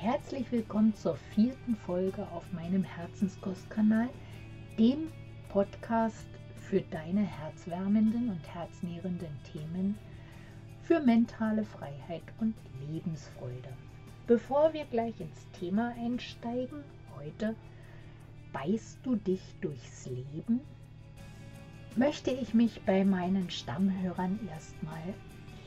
Herzlich willkommen zur vierten Folge auf meinem Herzenskostkanal, dem Podcast für deine herzwärmenden und herznährenden Themen für mentale Freiheit und Lebensfreude. Bevor wir gleich ins Thema einsteigen, heute beißt du dich durchs Leben, möchte ich mich bei meinen Stammhörern erstmal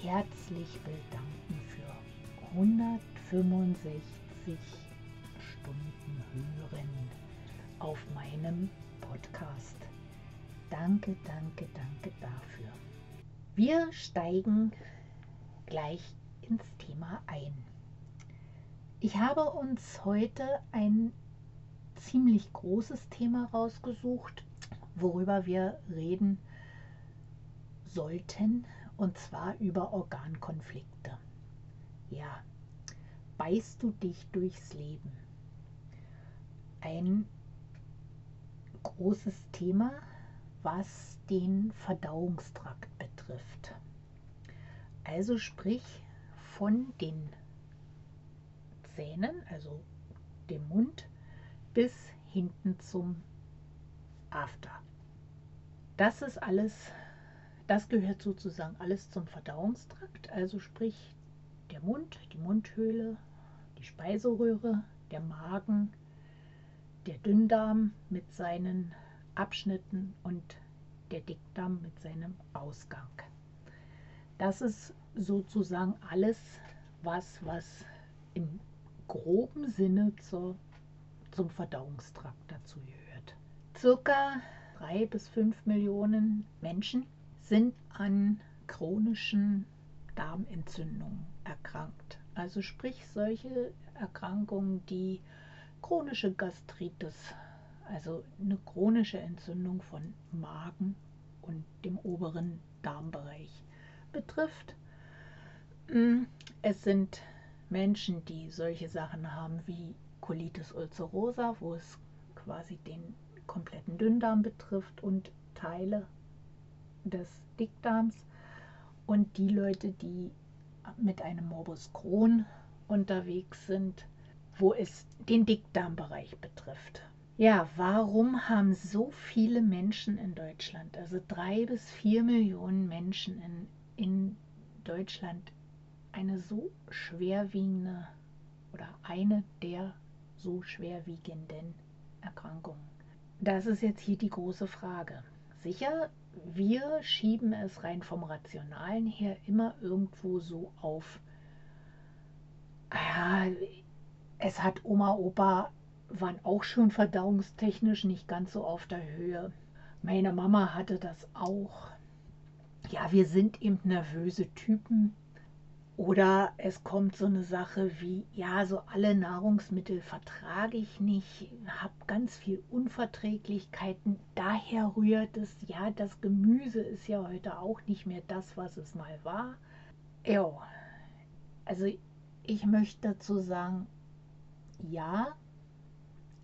herzlich bedanken für 165 Stunden Hören auf meinem Podcast. Danke, danke, danke dafür. Wir steigen gleich ins Thema ein. Ich habe uns heute ein ziemlich großes Thema rausgesucht, worüber wir reden sollten, und zwar über Organkonflikte. Ja, beißt du dich durchs Leben? Ein großes Thema, was den Verdauungstrakt betrifft. Also sprich von den Zähnen, also dem Mund, bis hinten zum After. Das ist alles, das gehört sozusagen alles zum Verdauungstrakt, also sprich der Mund, die Mundhöhle, die Speiseröhre, der Magen, der Dünndarm mit seinen Abschnitten und der Dickdarm mit seinem Ausgang. Das ist sozusagen alles, was, was im groben Sinne zur, zum Verdauungstrakt dazu gehört. Circa drei bis fünf Millionen Menschen sind an chronischen Darmentzündungen erkrankt. Also sprich solche Erkrankungen, die chronische Gastritis, also eine chronische Entzündung von Magen und dem oberen Darmbereich betrifft. Mm, es sind Menschen, die solche Sachen haben wie Colitis ulcerosa, wo es quasi den kompletten Dünndarm betrifft und Teile des Dickdarms und die Leute, die mit einem Morbus Crohn unterwegs sind, wo es den Dickdarmbereich betrifft. Ja, warum haben so viele Menschen in Deutschland, also drei bis vier Millionen Menschen in, in Deutschland, eine so schwerwiegende oder eine der so schwerwiegenden Erkrankungen? Das ist jetzt hier die große Frage. Sicher wir schieben es rein vom Rationalen her immer irgendwo so auf. Ja, es hat Oma, Opa waren auch schon verdauungstechnisch nicht ganz so auf der Höhe. Meine Mama hatte das auch. Ja, wir sind eben nervöse Typen. Oder es kommt so eine Sache wie, ja, so alle Nahrungsmittel vertrage ich nicht, habe ganz viel Unverträglichkeiten. Daher rührt es, ja, das Gemüse ist ja heute auch nicht mehr das, was es mal war. Ja, also ich möchte dazu sagen, ja,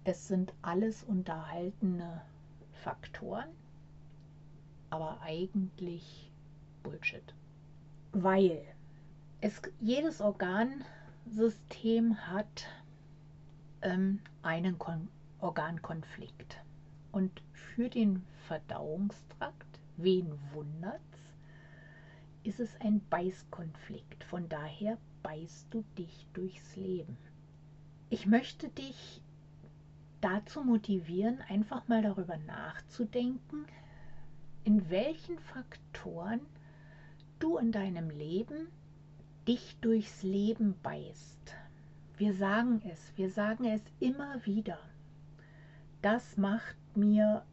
es sind alles unterhaltene Faktoren, aber eigentlich Bullshit. Weil es, jedes Organsystem hat ähm, einen Kon Organkonflikt. Und für den Verdauungstrakt, wen wundert's, ist es ein Beißkonflikt. Von daher beißt du dich durchs Leben. Ich möchte dich dazu motivieren, einfach mal darüber nachzudenken, in welchen Faktoren du in deinem Leben dich durchs Leben beißt. Wir sagen es, wir sagen es immer wieder. Das macht mir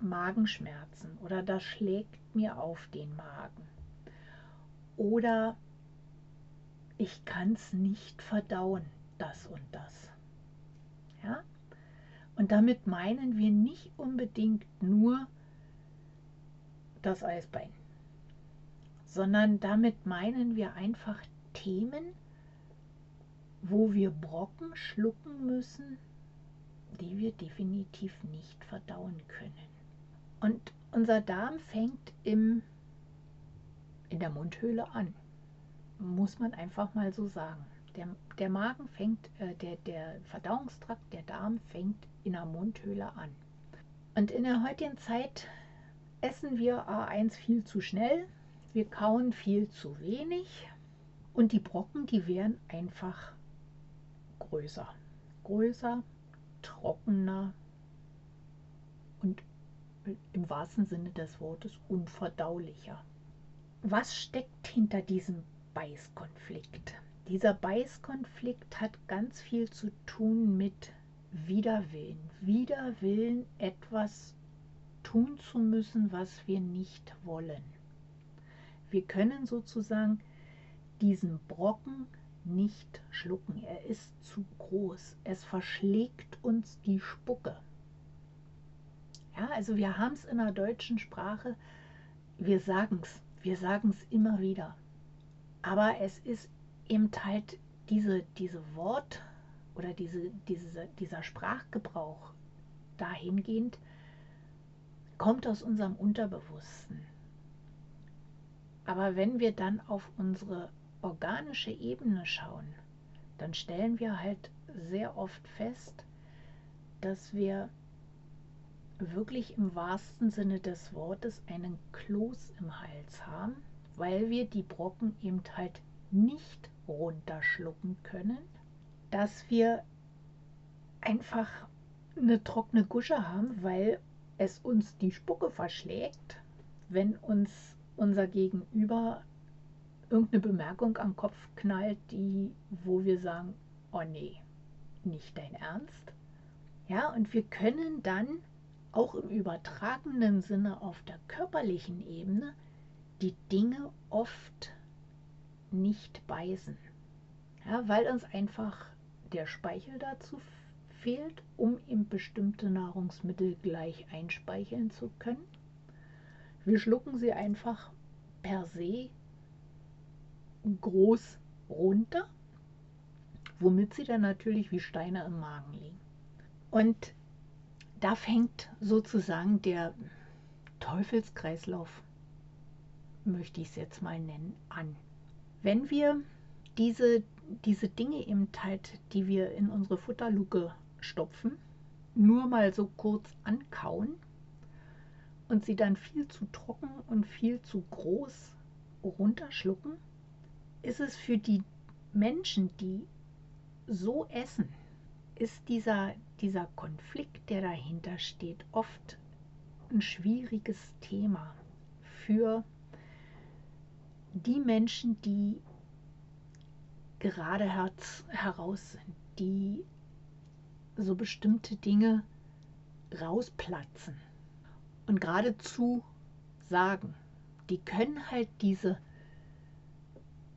Magenschmerzen oder das schlägt mir auf den Magen. Oder ich kann es nicht verdauen, das und das. Ja? Und damit meinen wir nicht unbedingt nur das Eisbein, sondern damit meinen wir einfach Themen, wo wir Brocken schlucken müssen, die wir definitiv nicht verdauen können. Und unser Darm fängt im, in der Mundhöhle an, muss man einfach mal so sagen. Der, der Magen fängt, äh, der, der Verdauungstrakt, der Darm fängt in der Mundhöhle an. Und in der heutigen Zeit essen wir A1 viel zu schnell, wir kauen viel zu wenig und die Brocken, die werden einfach größer. Größer, trockener und im wahrsten Sinne des Wortes unverdaulicher. Was steckt hinter diesem Beißkonflikt? Dieser Beißkonflikt hat ganz viel zu tun mit Widerwillen. Widerwillen, etwas tun zu müssen, was wir nicht wollen. Wir können sozusagen diesen Brocken nicht schlucken. Er ist zu groß. Es verschlägt uns die Spucke. Ja, also wir haben es in der deutschen Sprache, wir sagen es, wir sagen es immer wieder. Aber es ist eben halt diese, diese Wort- oder diese, diese, dieser Sprachgebrauch dahingehend, kommt aus unserem Unterbewussten. Aber wenn wir dann auf unsere organische Ebene schauen, dann stellen wir halt sehr oft fest, dass wir wirklich im wahrsten Sinne des Wortes einen Kloß im Hals haben, weil wir die Brocken eben halt nicht runterschlucken können, dass wir einfach eine trockene Gusche haben, weil es uns die Spucke verschlägt, wenn uns unser Gegenüber irgendeine Bemerkung am Kopf knallt, die, wo wir sagen, oh nee, nicht dein Ernst. Ja, und wir können dann auch im übertragenen Sinne auf der körperlichen Ebene die Dinge oft nicht beißen. Ja, weil uns einfach der Speichel dazu fehlt, um eben bestimmte Nahrungsmittel gleich einspeicheln zu können. Wir schlucken sie einfach per se groß runter, womit sie dann natürlich wie Steine im Magen liegen. Und da fängt sozusagen der Teufelskreislauf, möchte ich es jetzt mal nennen, an. Wenn wir diese, diese Dinge eben halt, die wir in unsere Futterluke stopfen, nur mal so kurz ankauen und sie dann viel zu trocken und viel zu groß runterschlucken, ist es für die Menschen, die so essen, ist dieser, dieser Konflikt, der dahinter steht, oft ein schwieriges Thema für die Menschen, die gerade heraus sind, die so bestimmte Dinge rausplatzen und geradezu sagen, die können halt diese,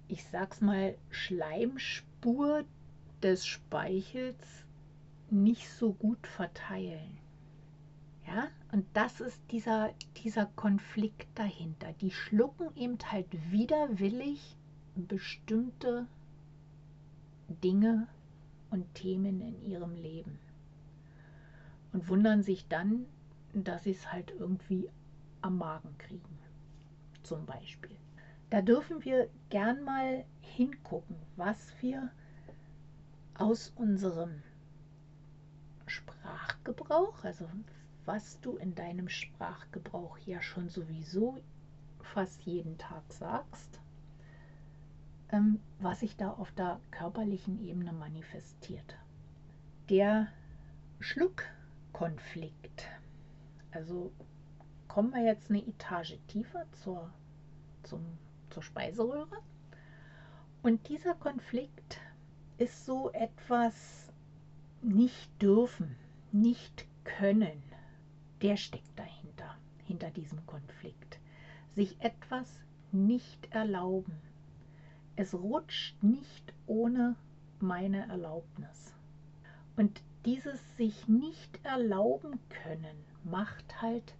ich sag's mal, Schleimspur des Speichels nicht so gut verteilen. Ja, und das ist dieser, dieser Konflikt dahinter. Die schlucken eben halt widerwillig bestimmte Dinge und Themen in ihrem Leben und wundern sich dann, dass sie es halt irgendwie am Magen kriegen, zum Beispiel. Da dürfen wir gern mal hingucken, was wir aus unserem Sprachgebrauch, also was du in deinem Sprachgebrauch ja schon sowieso fast jeden Tag sagst, ähm, was sich da auf der körperlichen Ebene manifestiert. Der Schluckkonflikt, also kommen wir jetzt eine Etage tiefer zur, zum, zur Speiseröhre. Und dieser Konflikt ist so etwas, nicht dürfen, nicht können, der steckt dahinter, hinter diesem Konflikt. Sich etwas nicht erlauben. Es rutscht nicht ohne meine Erlaubnis. Und dieses sich nicht erlauben können macht halt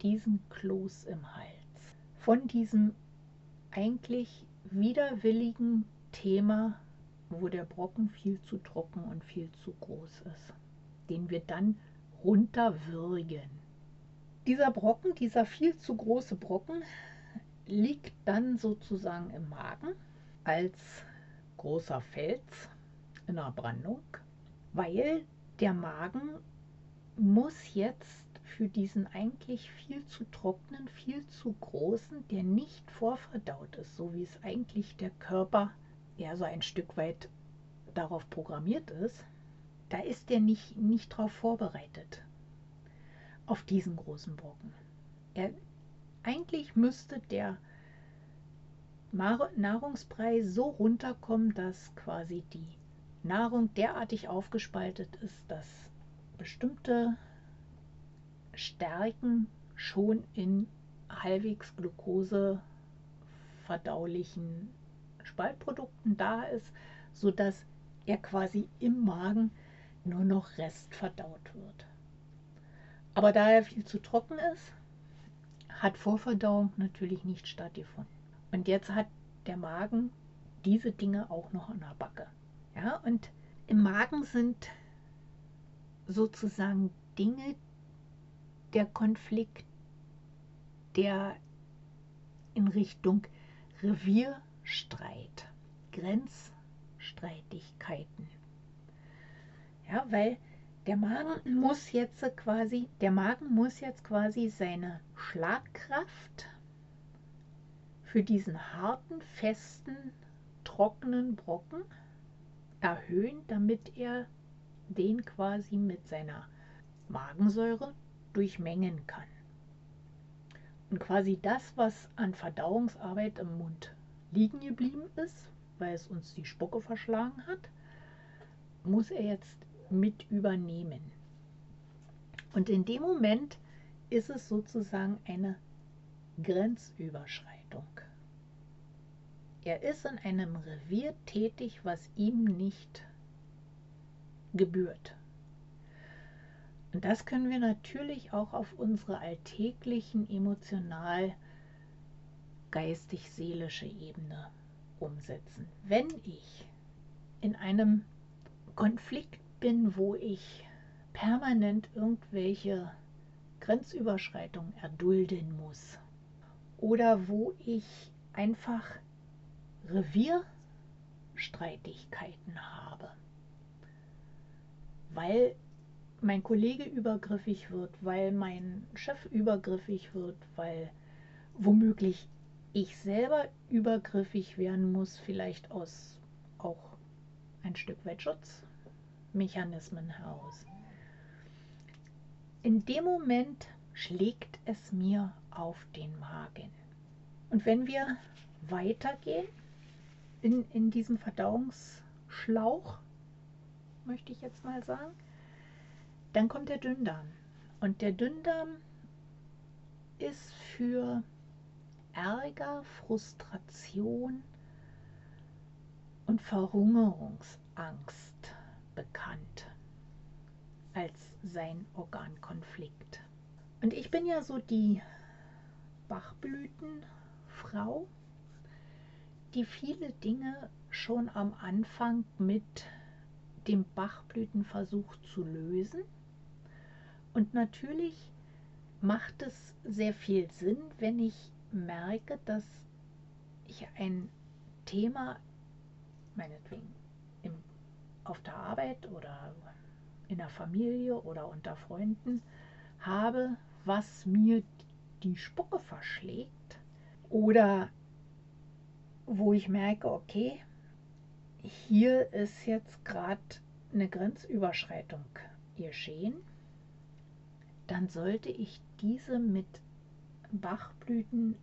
diesen Kloß im Hals. Von diesem eigentlich widerwilligen Thema wo der Brocken viel zu trocken und viel zu groß ist, den wir dann runterwürgen. Dieser Brocken, dieser viel zu große Brocken, liegt dann sozusagen im Magen als großer Fels in der Brandung, weil der Magen muss jetzt für diesen eigentlich viel zu trockenen, viel zu großen, der nicht vorverdaut ist, so wie es eigentlich der Körper ja so ein Stück weit darauf programmiert ist, da ist der nicht, nicht darauf vorbereitet, auf diesen großen Brocken. Er, eigentlich müsste der Nahrungspreis so runterkommen, dass quasi die Nahrung derartig aufgespaltet ist, dass bestimmte Stärken schon in halbwegs Glucose verdaulichen Spaltprodukten da ist, sodass er quasi im Magen nur noch Rest verdaut wird. Aber da er viel zu trocken ist, hat Vorverdauung natürlich nicht stattgefunden. Und jetzt hat der Magen diese Dinge auch noch in der Backe. Ja, und im Magen sind sozusagen Dinge, der Konflikt, der in Richtung Revierstreit, Grenzstreitigkeiten. Ja, weil der Magen muss jetzt quasi, der Magen muss jetzt quasi seine Schlagkraft für diesen harten, festen, trockenen Brocken erhöhen, damit er den quasi mit seiner Magensäure durchmengen kann. Und quasi das, was an Verdauungsarbeit im Mund liegen geblieben ist, weil es uns die Spucke verschlagen hat, muss er jetzt mit übernehmen. Und in dem Moment ist es sozusagen eine Grenzüberschreitung. Er ist in einem Revier tätig, was ihm nicht gebührt. Und das können wir natürlich auch auf unsere alltäglichen emotional geistig-seelische Ebene umsetzen. Wenn ich in einem Konflikt bin, wo ich permanent irgendwelche Grenzüberschreitungen erdulden muss oder wo ich einfach Revierstreitigkeiten habe, weil mein Kollege übergriffig wird, weil mein Chef übergriffig wird, weil womöglich ich selber übergriffig werden muss, vielleicht aus auch ein Stück weit Schutzmechanismen heraus. In dem Moment schlägt es mir auf den Magen. Und wenn wir weitergehen in, in diesem Verdauungsschlauch, möchte ich jetzt mal sagen, dann kommt der Dünndarm. Und der Dünndarm ist für Ärger, Frustration und Verhungerungsangst bekannt als sein Organkonflikt. Und ich bin ja so die Bachblütenfrau, die viele Dinge schon am Anfang mit dem Bachblütenversuch zu lösen und natürlich macht es sehr viel Sinn, wenn ich merke, dass ich ein Thema, meinetwegen im, auf der Arbeit oder in der Familie oder unter Freunden habe, was mir die Spucke verschlägt oder wo ich merke, okay, hier ist jetzt gerade eine Grenzüberschreitung geschehen dann sollte ich diese mit Bachblüten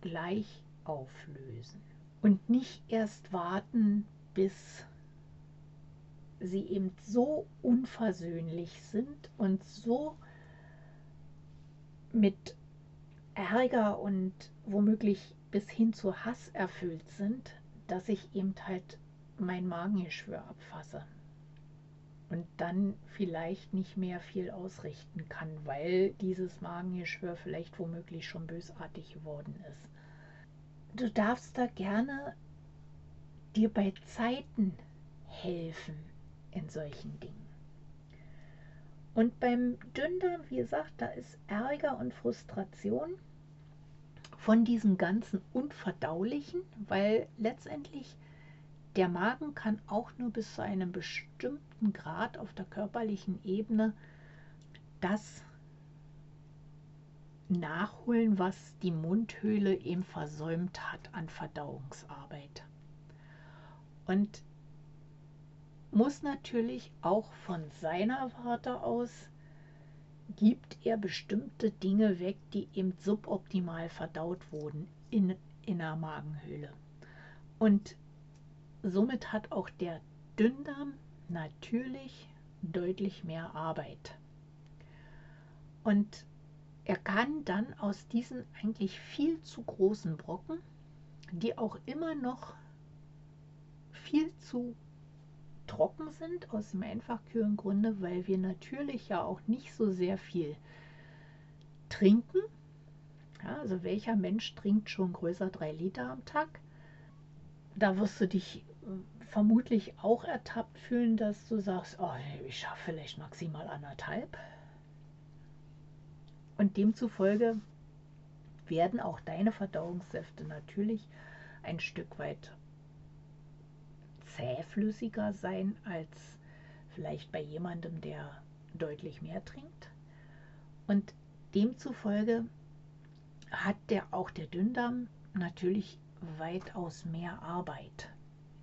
gleich auflösen und nicht erst warten, bis sie eben so unversöhnlich sind und so mit Ärger und womöglich bis hin zu Hass erfüllt sind, dass ich eben halt mein Magengeschwür abfasse und dann vielleicht nicht mehr viel ausrichten kann, weil dieses Magengeschwür vielleicht womöglich schon bösartig geworden ist. Du darfst da gerne dir bei Zeiten helfen in solchen Dingen. Und beim Dünndarm, wie gesagt, da ist Ärger und Frustration von diesem ganzen Unverdaulichen, weil letztendlich der Magen kann auch nur bis zu einem bestimmten Grad auf der körperlichen Ebene das nachholen, was die Mundhöhle eben versäumt hat an Verdauungsarbeit. Und muss natürlich auch von seiner Warte aus, gibt er bestimmte Dinge weg, die eben suboptimal verdaut wurden in, in der Magenhöhle. Und somit hat auch der Dünndarm natürlich deutlich mehr Arbeit. Und er kann dann aus diesen eigentlich viel zu großen Brocken, die auch immer noch viel zu trocken sind, aus dem einfach kühlen Grunde, weil wir natürlich ja auch nicht so sehr viel trinken. Ja, also welcher Mensch trinkt schon größer drei Liter am Tag? Da wirst du dich vermutlich auch ertappt fühlen, dass du sagst, oh, ich schaffe vielleicht maximal anderthalb. Und demzufolge werden auch deine Verdauungssäfte natürlich ein Stück weit zähflüssiger sein als vielleicht bei jemandem, der deutlich mehr trinkt. Und demzufolge hat der, auch der Dünndarm natürlich weitaus mehr Arbeit.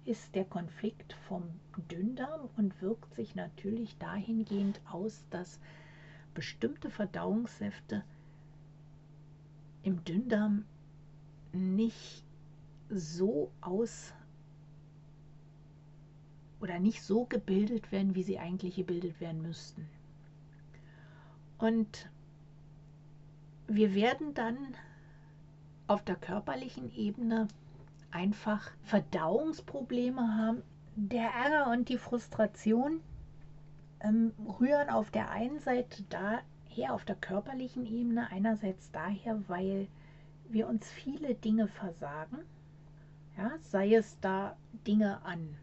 Ist der Konflikt vom Dünndarm und wirkt sich natürlich dahingehend aus, dass bestimmte Verdauungssäfte im Dünndarm nicht so aus oder nicht so gebildet werden, wie sie eigentlich gebildet werden müssten. Und wir werden dann auf der körperlichen Ebene einfach Verdauungsprobleme haben. Der Ärger und die Frustration ähm, rühren auf der einen Seite daher, auf der körperlichen Ebene, einerseits daher, weil wir uns viele Dinge versagen, ja, sei es da Dinge an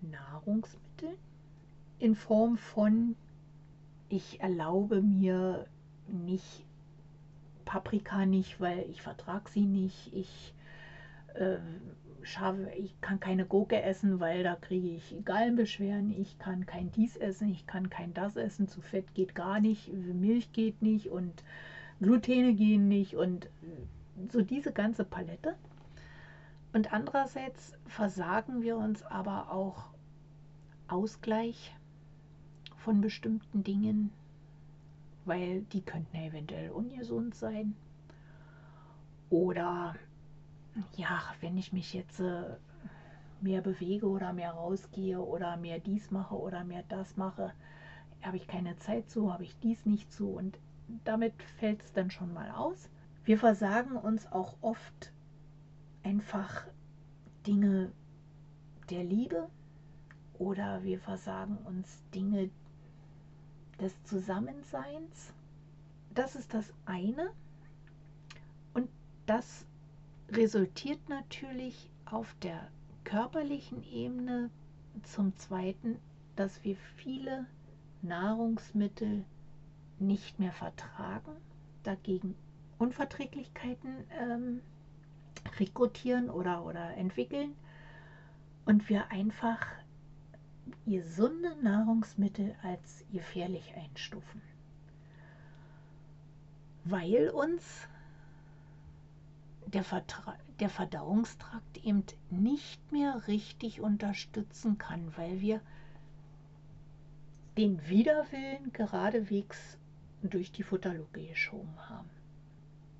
Nahrungsmittel in Form von, ich erlaube mir nicht Paprika nicht, weil ich vertrage sie nicht. Ich, äh, ich kann keine Gurke essen, weil da kriege ich Gallenbeschwerden. Ich kann kein dies essen, ich kann kein das essen. Zu Fett geht gar nicht, Milch geht nicht und Glutene gehen nicht und so diese ganze Palette. Und andererseits versagen wir uns aber auch Ausgleich von bestimmten Dingen, weil die könnten eventuell ungesund sein. Oder ja, wenn ich mich jetzt äh, mehr bewege oder mehr rausgehe oder mehr dies mache oder mehr das mache, habe ich keine Zeit zu, habe ich dies nicht zu und damit fällt es dann schon mal aus. Wir versagen uns auch oft einfach Dinge der Liebe oder wir versagen uns Dinge des Zusammenseins. Das ist das eine. Und das resultiert natürlich auf der körperlichen Ebene zum Zweiten, dass wir viele Nahrungsmittel nicht mehr vertragen, dagegen Unverträglichkeiten ähm, rekrutieren oder, oder entwickeln. Und wir einfach gesunde Nahrungsmittel als gefährlich einstufen, weil uns der, Vertra der Verdauungstrakt eben nicht mehr richtig unterstützen kann, weil wir den Widerwillen geradewegs durch die Futterluke geschoben haben.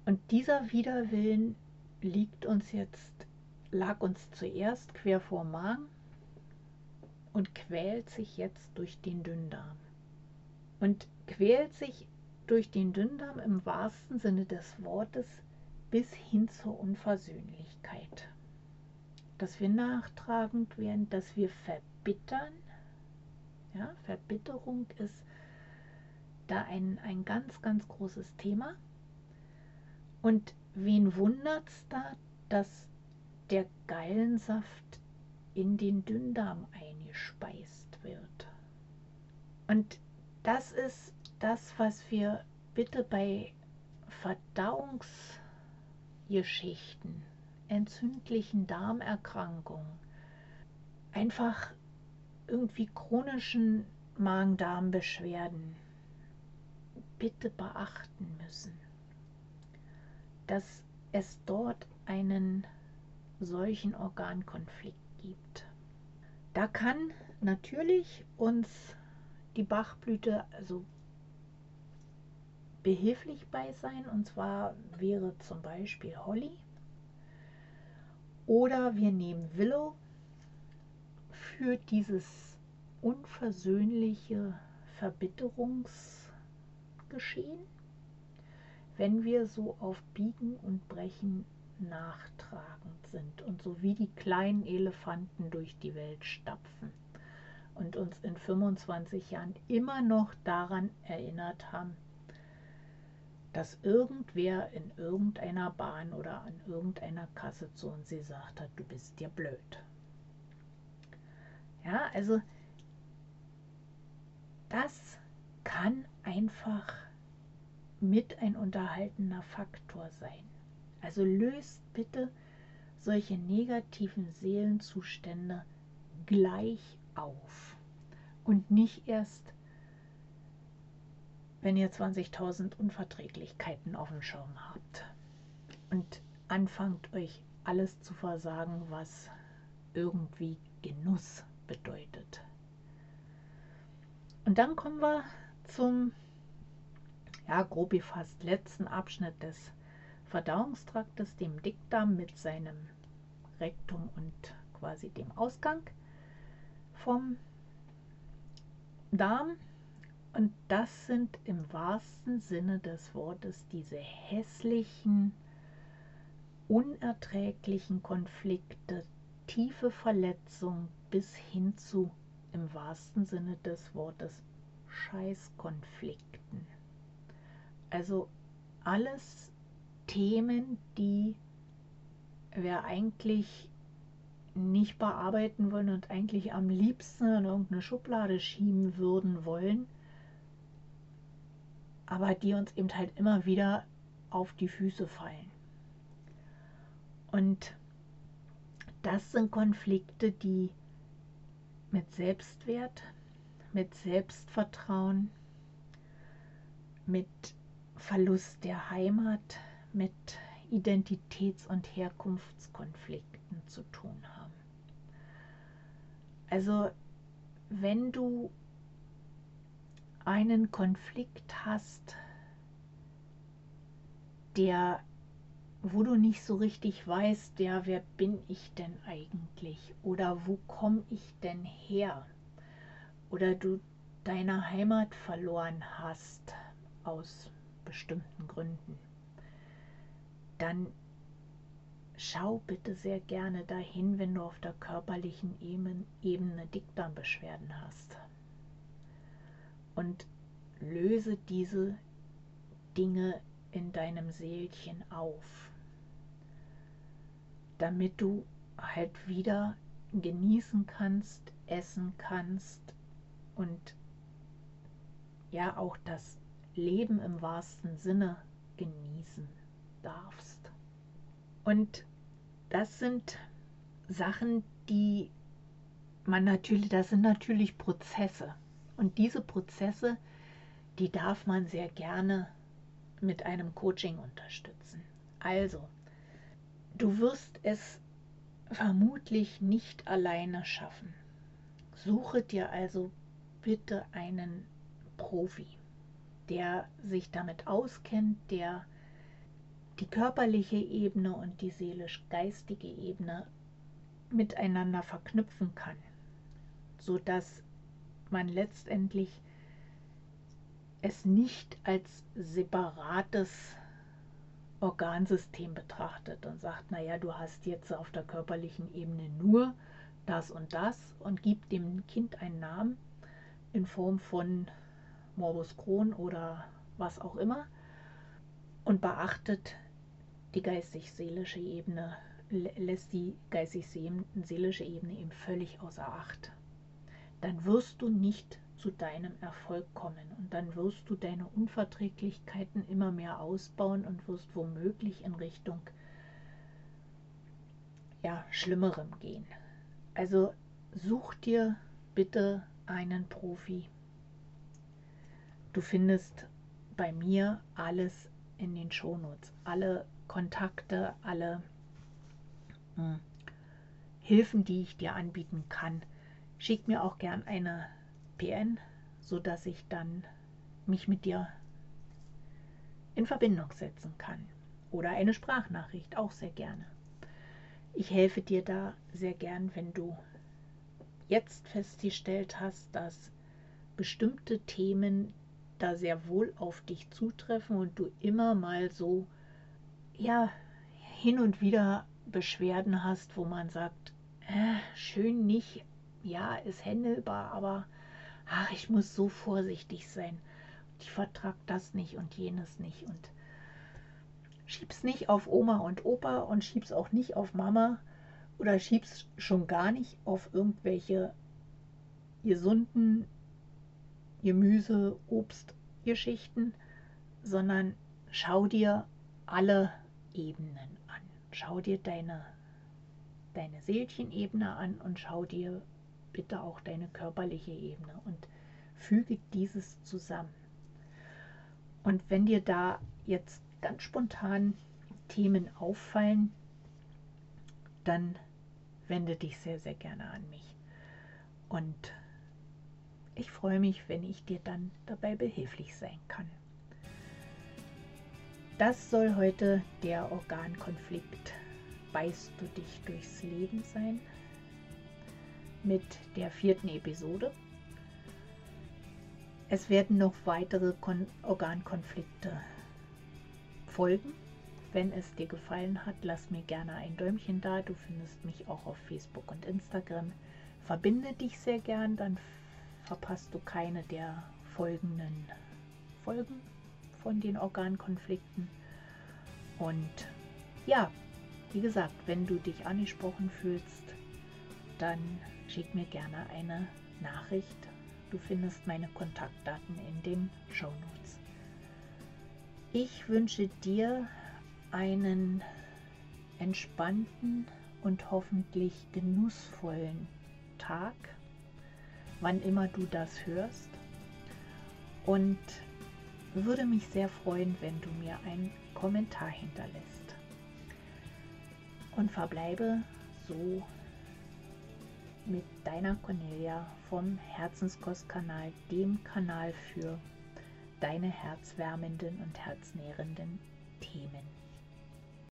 Und dieser Widerwillen liegt uns jetzt, lag uns zuerst quer vor Magen und quält sich jetzt durch den Dünndarm. Und quält sich durch den Dünndarm im wahrsten Sinne des Wortes bis hin zur Unversöhnlichkeit. Dass wir nachtragend werden, dass wir verbittern. Ja, Verbitterung ist da ein, ein ganz, ganz großes Thema. Und wen wundert es da, dass der Gallensaft in den Dünndarm eingespeist wird? Und das ist das, was wir bitte bei Verdauungs- Geschichten, entzündlichen Darmerkrankungen einfach irgendwie chronischen Magen-Darm-Beschwerden bitte beachten müssen, dass es dort einen solchen Organkonflikt gibt. Da kann natürlich uns die Bachblüte also behilflich bei sein. Und zwar wäre zum Beispiel Holly. Oder wir nehmen Willow für dieses unversöhnliche Verbitterungsgeschehen, wenn wir so auf Biegen und Brechen nachtragend sind und so wie die kleinen Elefanten durch die Welt stapfen und uns in 25 Jahren immer noch daran erinnert haben, dass irgendwer in irgendeiner Bahn oder an irgendeiner Kasse zu uns gesagt hat, du bist dir blöd. Ja, also das kann einfach mit ein unterhaltener Faktor sein. Also löst bitte solche negativen Seelenzustände gleich auf und nicht erst wenn ihr 20.000 Unverträglichkeiten auf dem Schirm habt und anfangt euch alles zu versagen, was irgendwie Genuss bedeutet. Und dann kommen wir zum, ja, grob fast letzten Abschnitt des Verdauungstraktes, dem Dickdarm mit seinem Rektum und quasi dem Ausgang vom Darm. Und das sind im wahrsten Sinne des Wortes diese hässlichen, unerträglichen Konflikte, tiefe Verletzungen bis hin zu, im wahrsten Sinne des Wortes, Scheißkonflikten. Also alles Themen, die wir eigentlich nicht bearbeiten wollen und eigentlich am liebsten in irgendeine Schublade schieben würden wollen, aber die uns eben halt immer wieder auf die Füße fallen. Und das sind Konflikte, die mit Selbstwert, mit Selbstvertrauen, mit Verlust der Heimat, mit Identitäts- und Herkunftskonflikten zu tun haben. Also wenn du einen Konflikt hast, der, wo du nicht so richtig weißt, ja, wer bin ich denn eigentlich? Oder wo komme ich denn her? Oder du deine Heimat verloren hast aus bestimmten Gründen, dann schau bitte sehr gerne dahin, wenn du auf der körperlichen Ebene Dickdarmbeschwerden hast und löse diese Dinge in deinem Seelchen auf, damit du halt wieder genießen kannst, essen kannst und ja auch das Leben im wahrsten Sinne genießen darfst. Und das sind Sachen, die man natürlich, das sind natürlich Prozesse. Und diese Prozesse, die darf man sehr gerne mit einem Coaching unterstützen. Also, du wirst es vermutlich nicht alleine schaffen. Suche dir also bitte einen Profi, der sich damit auskennt, der die körperliche Ebene und die seelisch-geistige Ebene miteinander verknüpfen kann, sodass man letztendlich es nicht als separates Organsystem betrachtet und sagt, naja, du hast jetzt auf der körperlichen Ebene nur das und das und gibt dem Kind einen Namen in Form von Morbus Crohn oder was auch immer und beachtet die geistig-seelische Ebene, lässt die geistig-seelische Ebene eben völlig außer Acht dann wirst du nicht zu deinem Erfolg kommen und dann wirst du deine Unverträglichkeiten immer mehr ausbauen und wirst womöglich in Richtung ja, Schlimmerem gehen. Also such dir bitte einen Profi. Du findest bei mir alles in den Shownotes, alle Kontakte, alle hm, Hilfen, die ich dir anbieten kann. Schick mir auch gern eine PN, sodass ich dann mich mit dir in Verbindung setzen kann. Oder eine Sprachnachricht, auch sehr gerne. Ich helfe dir da sehr gern, wenn du jetzt festgestellt hast, dass bestimmte Themen da sehr wohl auf dich zutreffen und du immer mal so, ja, hin und wieder Beschwerden hast, wo man sagt, äh, schön nicht, ja, ist händelbar, aber ach, ich muss so vorsichtig sein. Ich vertrag das nicht und jenes nicht und schieb's nicht auf Oma und Opa und schieb's auch nicht auf Mama oder schieb's schon gar nicht auf irgendwelche gesunden Gemüse, Obst, Geschichten, sondern schau dir alle Ebenen an. Schau dir deine, deine Seelchenebene an und schau dir bitte auch deine körperliche Ebene und füge dieses zusammen. Und wenn dir da jetzt ganz spontan Themen auffallen, dann wende dich sehr, sehr gerne an mich. Und ich freue mich, wenn ich dir dann dabei behilflich sein kann. Das soll heute der Organkonflikt Beißt du dich durchs Leben sein mit der vierten Episode. Es werden noch weitere Kon Organkonflikte folgen. Wenn es dir gefallen hat, lass mir gerne ein Däumchen da. Du findest mich auch auf Facebook und Instagram. Verbinde dich sehr gern, dann verpasst du keine der folgenden Folgen von den Organkonflikten. Und ja, wie gesagt, wenn du dich angesprochen fühlst, dann schick mir gerne eine Nachricht. Du findest meine Kontaktdaten in den Show Notes. Ich wünsche dir einen entspannten und hoffentlich genussvollen Tag wann immer du das hörst. Und würde mich sehr freuen, wenn du mir einen Kommentar hinterlässt. Und verbleibe so mit deiner Cornelia vom Herzenskostkanal, dem Kanal für deine herzwärmenden und herznährenden Themen.